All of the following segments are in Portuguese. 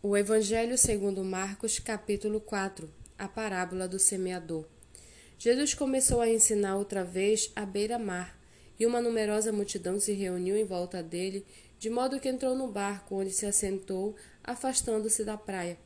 O Evangelho segundo Marcos, capítulo 4, a parábola do semeador. Jesus começou a ensinar outra vez à beira-mar, e uma numerosa multidão se reuniu em volta dele, de modo que entrou no barco, onde se assentou, afastando-se da praia.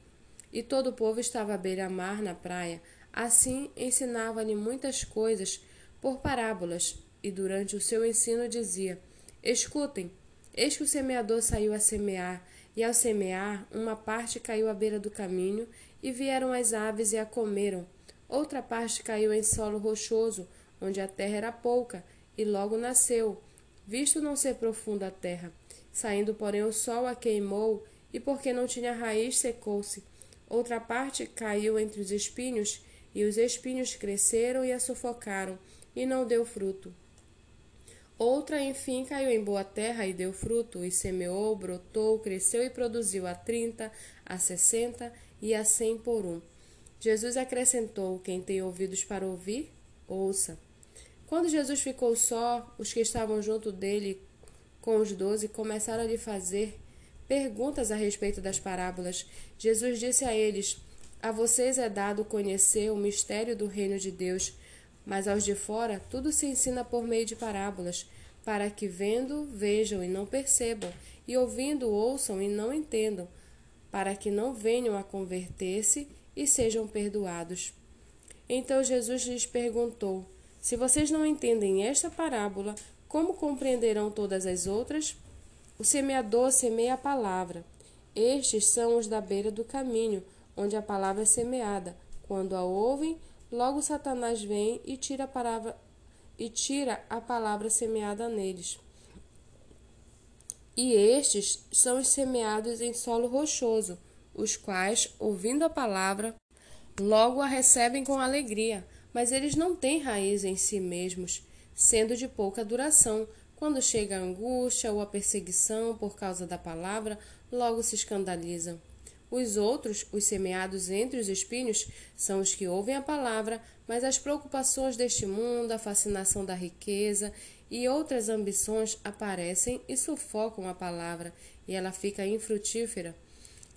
E todo o povo estava à beira-mar na praia. Assim ensinava-lhe muitas coisas por parábolas, e durante o seu ensino dizia: Escutem, eis que o semeador saiu a semear. E ao semear, uma parte caiu à beira do caminho, e vieram as aves e a comeram. Outra parte caiu em solo rochoso, onde a terra era pouca, e logo nasceu, visto não ser profunda a terra. Saindo, porém, o sol a queimou, e porque não tinha raiz, secou-se. Outra parte caiu entre os espinhos, e os espinhos cresceram e a sufocaram, e não deu fruto. Outra, enfim, caiu em boa terra e deu fruto, e semeou, brotou, cresceu e produziu a trinta, a sessenta e a cem por um. Jesus acrescentou: Quem tem ouvidos para ouvir, ouça. Quando Jesus ficou só, os que estavam junto dele com os doze começaram a lhe fazer perguntas a respeito das parábolas. Jesus disse a eles: A vocês é dado conhecer o mistério do reino de Deus mas aos de fora, tudo se ensina por meio de parábolas, para que vendo, vejam e não percebam, e ouvindo, ouçam e não entendam, para que não venham a converter-se e sejam perdoados. Então Jesus lhes perguntou: Se vocês não entendem esta parábola, como compreenderão todas as outras? O semeador semeia a palavra. Estes são os da beira do caminho, onde a palavra é semeada. Quando a ouvem, Logo Satanás vem e tira a palavra e tira a palavra semeada neles. E estes são os semeados em solo rochoso, os quais, ouvindo a palavra, logo a recebem com alegria, mas eles não têm raiz em si mesmos, sendo de pouca duração. Quando chega a angústia ou a perseguição por causa da palavra, logo se escandalizam. Os outros, os semeados entre os espinhos, são os que ouvem a palavra, mas as preocupações deste mundo, a fascinação da riqueza e outras ambições aparecem e sufocam a palavra, e ela fica infrutífera.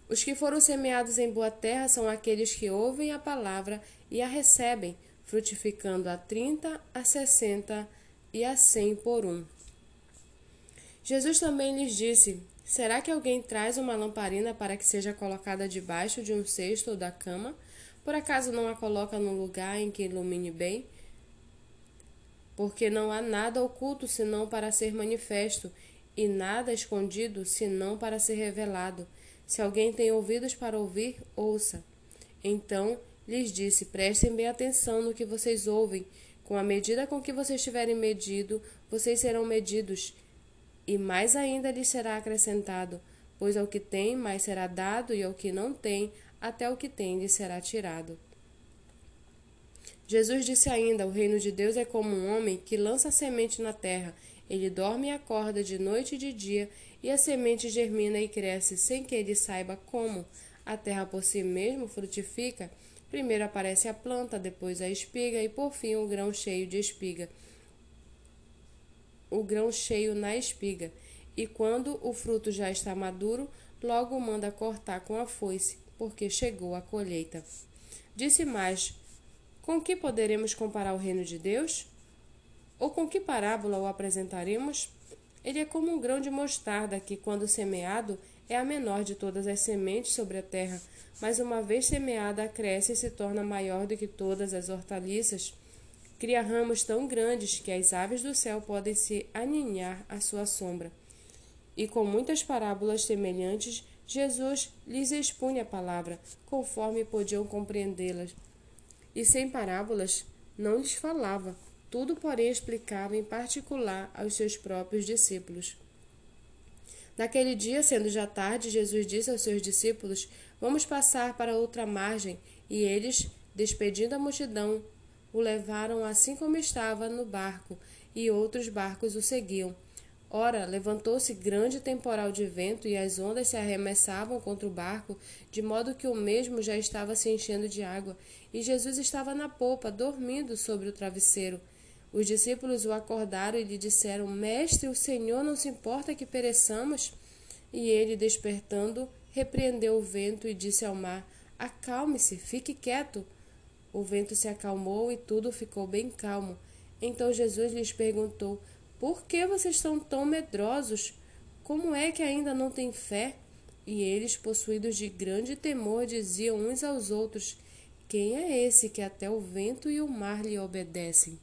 Os que foram semeados em boa terra são aqueles que ouvem a palavra e a recebem, frutificando a trinta, a sessenta e a cem por um. Jesus também lhes disse: Será que alguém traz uma lamparina para que seja colocada debaixo de um cesto ou da cama? Por acaso não a coloca num lugar em que ilumine bem? Porque não há nada oculto senão para ser manifesto, e nada escondido senão para ser revelado. Se alguém tem ouvidos para ouvir, ouça. Então lhes disse: Prestem bem atenção no que vocês ouvem. Com a medida com que vocês tiverem medido, vocês serão medidos e mais ainda lhe será acrescentado, pois ao que tem mais será dado, e ao que não tem, até o que tem lhe será tirado. Jesus disse ainda: O reino de Deus é como um homem que lança a semente na terra. Ele dorme e acorda de noite e de dia, e a semente germina e cresce sem que ele saiba como. A terra por si mesmo frutifica. Primeiro aparece a planta, depois a espiga e por fim o grão cheio de espiga o grão cheio na espiga, e quando o fruto já está maduro, logo manda cortar com a foice, porque chegou a colheita. Disse mais: Com que poderemos comparar o reino de Deus? Ou com que parábola o apresentaremos? Ele é como um grão de mostarda que, quando semeado, é a menor de todas as sementes sobre a terra, mas uma vez semeada, cresce e se torna maior do que todas as hortaliças Cria ramos tão grandes que as aves do céu podem se aninhar à sua sombra. E com muitas parábolas semelhantes, Jesus lhes expunha a palavra, conforme podiam compreendê-las. E sem parábolas, não lhes falava, tudo, porém, explicava em particular aos seus próprios discípulos. Naquele dia, sendo já tarde, Jesus disse aos seus discípulos: Vamos passar para outra margem. E eles, despedindo a multidão, o levaram assim como estava no barco, e outros barcos o seguiam. Ora, levantou-se grande temporal de vento e as ondas se arremessavam contra o barco, de modo que o mesmo já estava se enchendo de água, e Jesus estava na popa, dormindo sobre o travesseiro. Os discípulos o acordaram e lhe disseram: Mestre, o Senhor não se importa que pereçamos? E ele, despertando, repreendeu o vento e disse ao mar: Acalme-se, fique quieto. O vento se acalmou e tudo ficou bem calmo. Então Jesus lhes perguntou: Por que vocês estão tão medrosos? Como é que ainda não têm fé? E eles, possuídos de grande temor, diziam uns aos outros: Quem é esse que até o vento e o mar lhe obedecem?